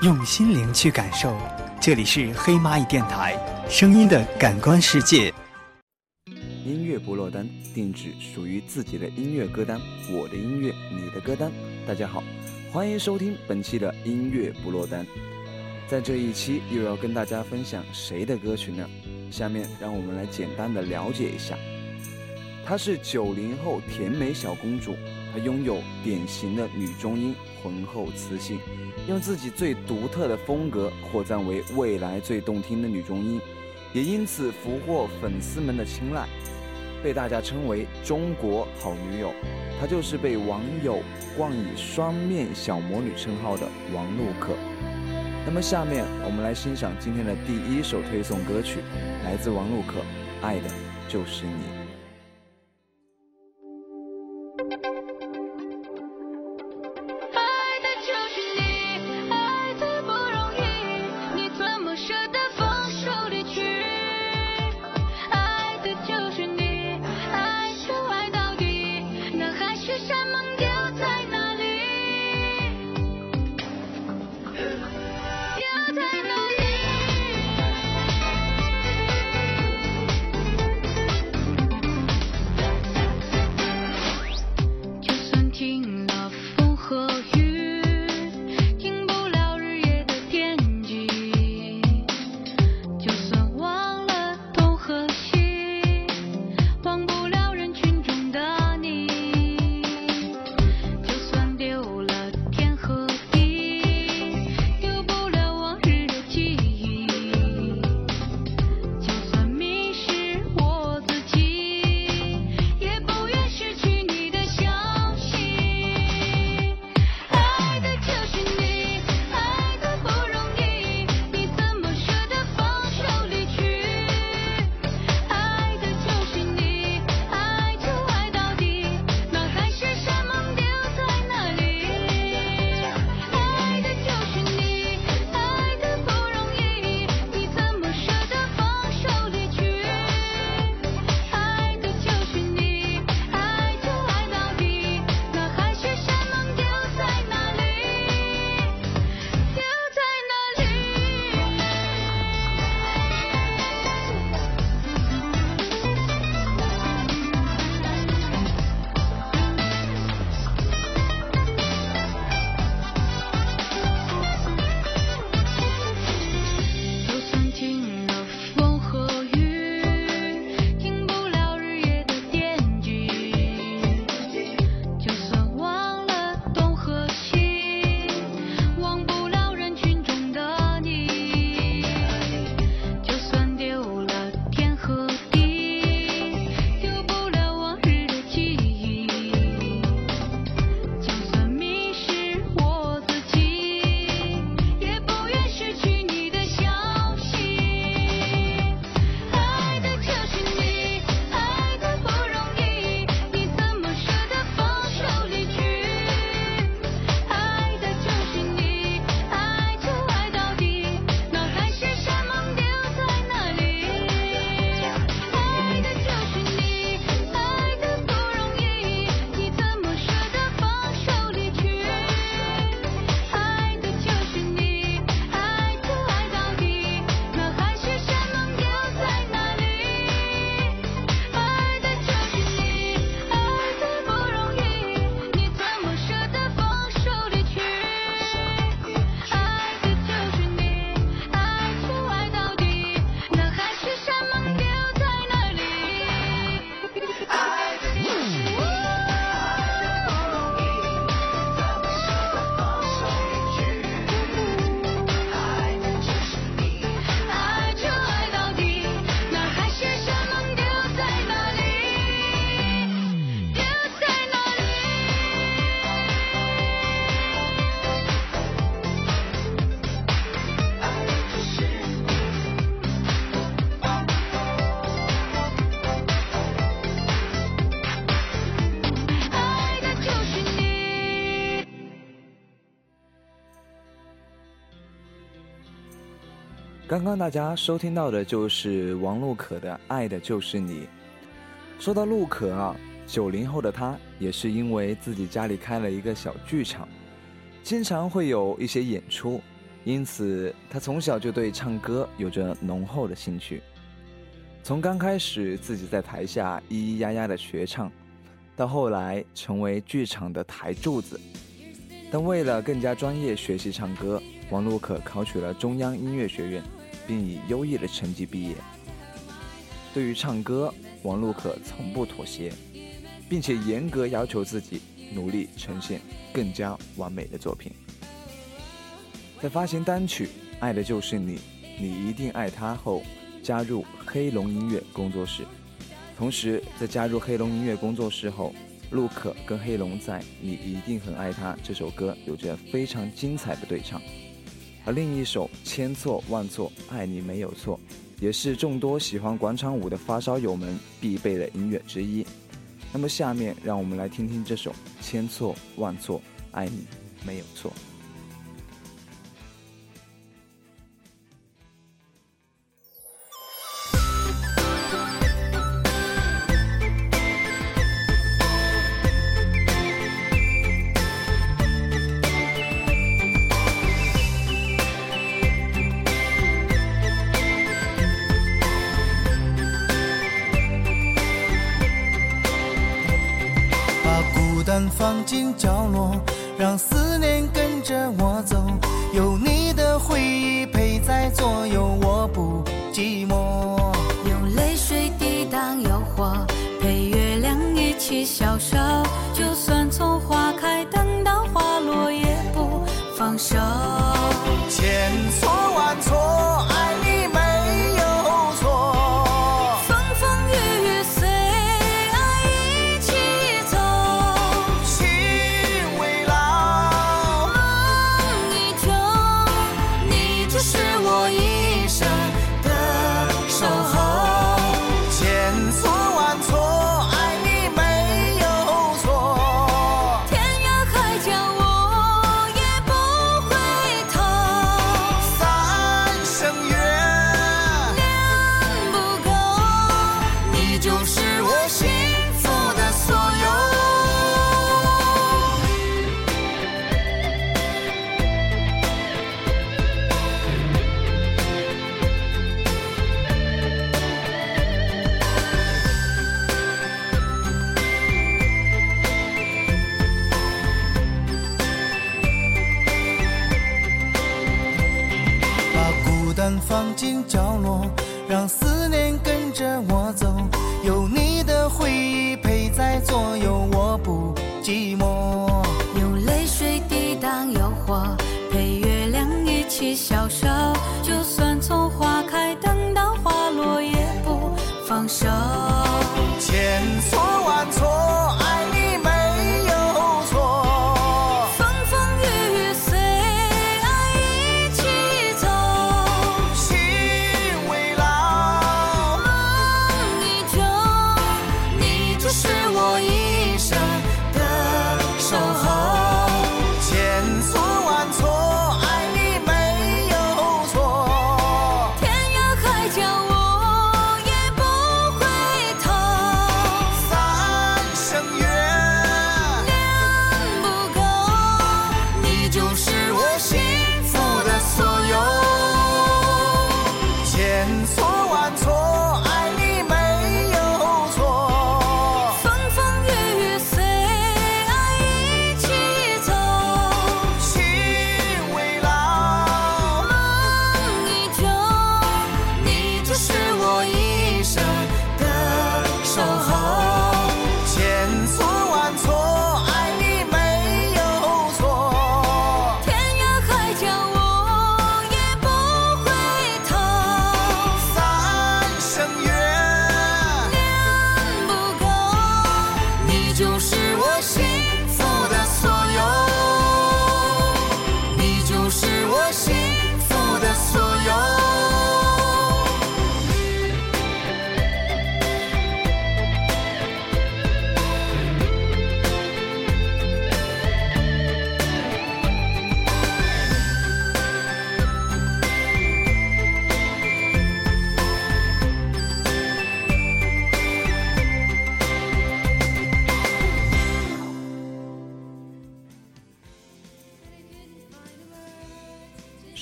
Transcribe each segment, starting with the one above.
用心灵去感受，这里是黑蚂蚁电台，声音的感官世界。音乐不落单，定制属于自己的音乐歌单，我的音乐，你的歌单。大家好，欢迎收听本期的音乐不落单。在这一期又要跟大家分享谁的歌曲呢？下面让我们来简单的了解一下。她是九零后甜美小公主，她拥有典型的女中音，浑厚磁性，用自己最独特的风格获赞为未来最动听的女中音，也因此俘获粉丝们的青睐，被大家称为中国好女友。她就是被网友冠以双面小魔女称号的王璐可。那么下面我们来欣赏今天的第一首推送歌曲，来自王璐可，《爱的就是你》。刚刚大家收听到的就是王璐可的《爱的就是你》。说到陆可啊，九零后的她也是因为自己家里开了一个小剧场，经常会有一些演出。因此他从小就对唱歌有着浓厚的兴趣。从刚开始自己在台下咿咿呀呀的学唱，到后来成为剧场的台柱子。但为了更加专业学习唱歌，王路可考取了中央音乐学院，并以优异的成绩毕业。对于唱歌，王璐可从不妥协，并且严格要求自己，努力呈现更加完美的作品。在发行单曲《爱的就是你，你一定爱他》后，加入黑龙音乐工作室。同时，在加入黑龙音乐工作室后，陆可跟黑龙在《你一定很爱他》这首歌有着非常精彩的对唱，而另一首《千错万错爱你没有错》也是众多喜欢广场舞的发烧友们必备的音乐之一。那么，下面让我们来听听这首《千错万错爱你没有错》。让思念跟着我。角落，让思念跟着我走。有你的回忆陪在左右，我不寂寞。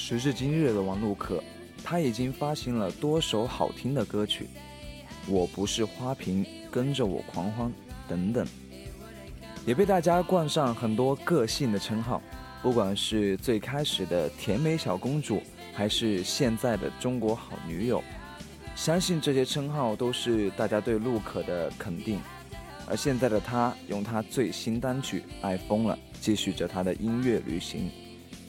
时至今日的王路可，他已经发行了多首好听的歌曲，《我不是花瓶》《跟着我狂欢》等等，也被大家冠上很多个性的称号。不管是最开始的甜美小公主，还是现在的中国好女友，相信这些称号都是大家对陆可的肯定。而现在的他，用他最新单曲《爱疯了》，继续着他的音乐旅行，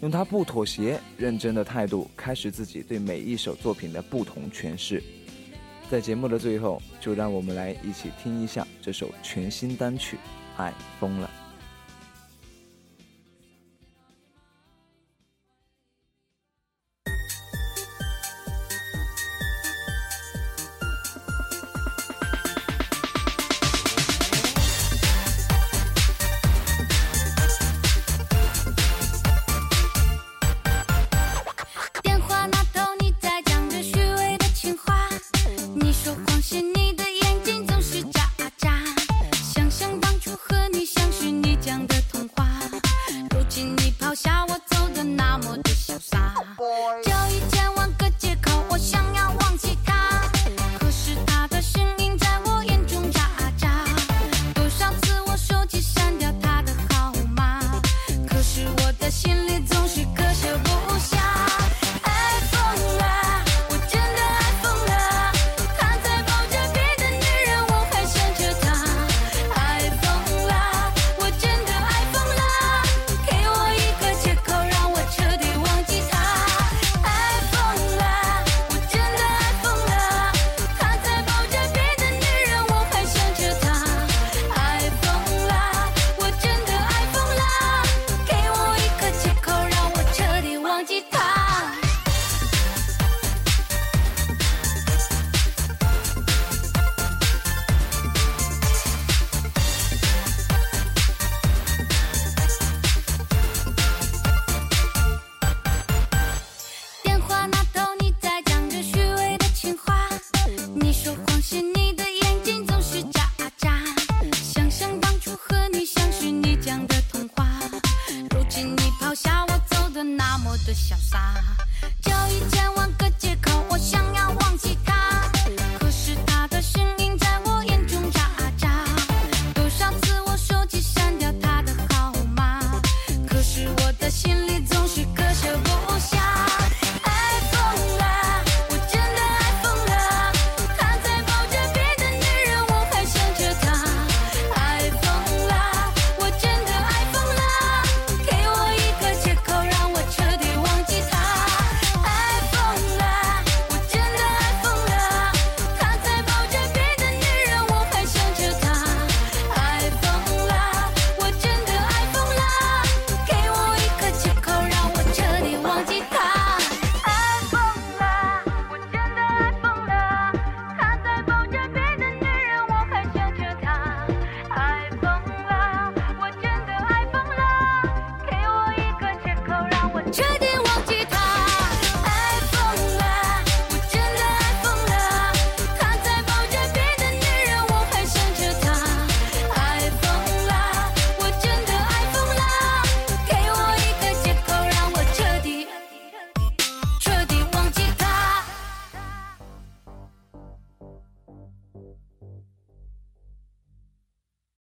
用他不妥协、认真的态度，开始自己对每一首作品的不同诠释。在节目的最后，就让我们来一起听一下这首全新单曲《爱疯了》。